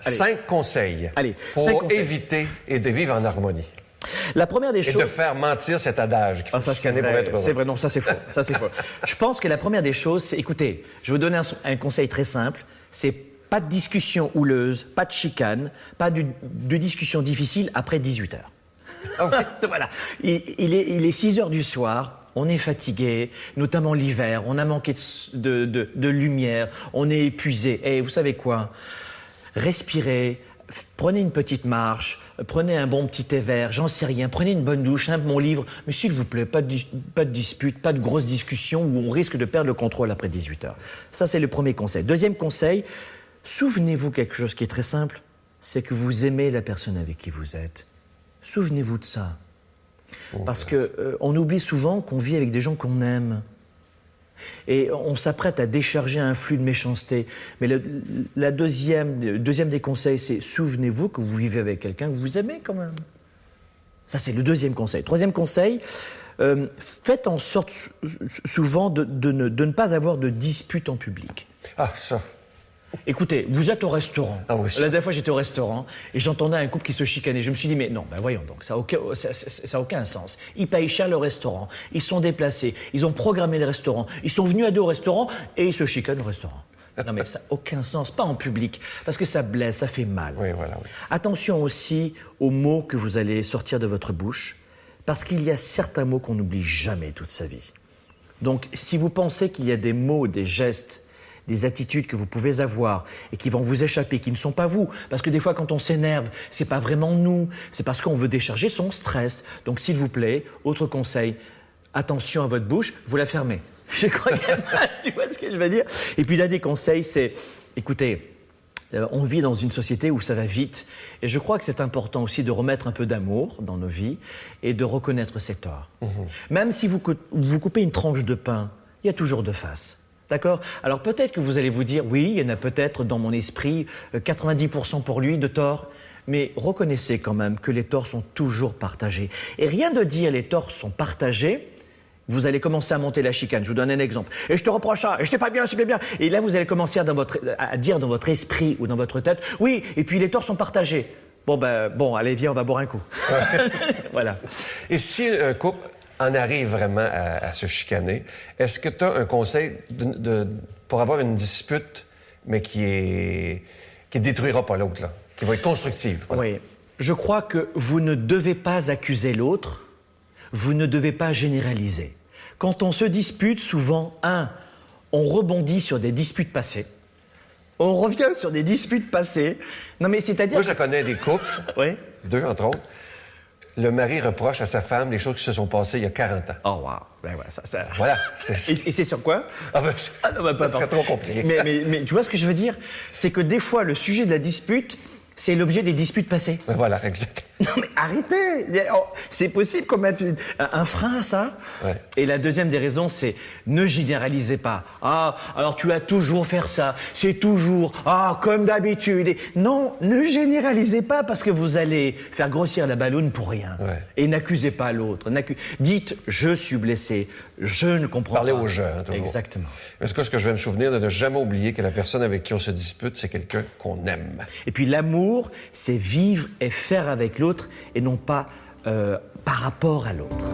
Cinq conseils Allez, pour cinq conseils. éviter et de vivre en harmonie. La première des Et choses. de faire mentir cet adage faut Ah, ça, c'est vrai. C'est vrai, non, ça, c'est faux. Ça, c'est faux. Je pense que la première des choses, c'est, écoutez, je vais vous donner un, un conseil très simple. C'est pas de discussion houleuse, pas de chicane, pas de, de discussion difficile après 18 heures. voilà. Il, il est, il est 6 heures du soir. On est fatigué, notamment l'hiver. On a manqué de, de- de lumière. On est épuisé. Et vous savez quoi? Respirez. Prenez une petite marche, prenez un bon petit thé vert, j'en sais rien, prenez une bonne douche, un bon livre, mais s'il vous plaît, pas de, pas de dispute, pas de grosses discussions où on risque de perdre le contrôle après 18 heures. Ça, c'est le premier conseil. Deuxième conseil, souvenez-vous quelque chose qui est très simple, c'est que vous aimez la personne avec qui vous êtes. Souvenez-vous de ça. Parce que euh, on oublie souvent qu'on vit avec des gens qu'on aime. Et on s'apprête à décharger un flux de méchanceté. Mais le la deuxième, deuxième des conseils, c'est souvenez-vous que vous vivez avec quelqu'un que vous aimez quand même. Ça, c'est le deuxième conseil. Troisième conseil, euh, faites en sorte sou- sou- souvent de, de ne, de ne pas avoir de disputes en public. Ah, ça. Écoutez, vous êtes au restaurant. Ah oui. La dernière fois, j'étais au restaurant et j'entendais un couple qui se chicanait. Je me suis dit, mais non, ben voyons donc, ça n'a aucun, ça, ça- ça a aucun sens. Ils payent cher le restaurant, ils sont déplacés, ils ont programmé le restaurant, ils sont venus à deux au restaurant et ils se chicanent au restaurant. Non, mais ça n'a aucun sens, pas en public, parce que ça blesse, ça fait mal. Oui, voilà, oui. Attention aussi aux mots que vous allez sortir de votre bouche, parce qu'il y a certains mots qu'on n'oublie jamais toute sa vie. Donc, si vous pensez qu'il y a des mots, des gestes, des attitudes que vous pouvez avoir et qui vont vous échapper, qui ne sont pas vous, parce que des fois, quand on s'énerve, c'est pas vraiment nous, c'est parce qu'on veut décharger son stress. Donc, s'il vous plaît, autre conseil, attention à votre bouche, vous la fermez. Je crois que tu vois ce que je veux dire. Et puis, l'un des conseils, c'est, écoutez, euh, on vit dans une société où ça va vite. Et je crois que c'est important aussi de remettre un peu d'amour dans nos vies et de reconnaître ses torts. Même si vous, vous coupez une tranche de pain, il y a toujours deux faces. D'accord? Alors peut-être que vous allez vous dire, oui, il y en a peut-être dans mon esprit euh, 90% pour lui de torts. Mais reconnaissez quand même que les torts sont toujours partagés. Et rien de dire les torts sont partagés, vous allez commencer à monter la chicane. Je vous donne un exemple. Et je te reproche ça, et je t'ai pas bien, c'est pas bien. Et là, vous allez commencer à, dans votre, à dire dans votre esprit ou dans votre tête, oui, et puis les torts sont partagés. Bon, ben, bon, allez, viens, on va boire un coup. voilà. Et si couple en arrive vraiment à, à se chicaner, est-ce que tu as un conseil de- de- pour avoir une dispute, mais qui est qui détruira pas l'autre, là, qui va être constructive? voilà. Oui. Je crois que vous ne devez pas accuser l'autre, vous ne devez pas généraliser. Quand on se dispute, souvent, un, on rebondit sur des disputes passées. On revient sur des disputes passées. Non, mais c'est-à-dire. Moi, je connais des couples, Oui. deux entre autres, le mari reproche à sa femme des choses qui se sont passées il y a 40 ans. Oh, wow. Ben ouais, ça, ça- Voilà. C'est- Et, et c'est sur quoi? Ah ben, Ah non, bah, pas- ça serait trop compliqué. Mais, mais- mais tu vois ce que je veux dire? C'est que des fois, le sujet de la dispute, c'est l'objet des disputes passées. Ben voilà, exact. Non mais arrêtez Oh, C'est possible qu'on mette une- un frein à ça Ouais. Et la deuxième des raisons, c'est ne généralisez pas. Ah, alors tu as toujours faire ça, c'est toujours, ah, comme d'habitude. Non, ne généralisez pas parce que vous allez faire grossir la balloune pour rien. Ouais. Et n'accusez pas l'autre. Dites, je suis blessé, je ne comprends Parler pas. au jeu, hein, toujours. Exactement. En tout cas, ce que je vais me souvenir, de ne jamais oublier que la personne avec qui on se dispute, c'est quelqu'un qu'on aime. Et puis l'amour, c'est vivre et faire avec et non pas euh, par rapport à l'autre.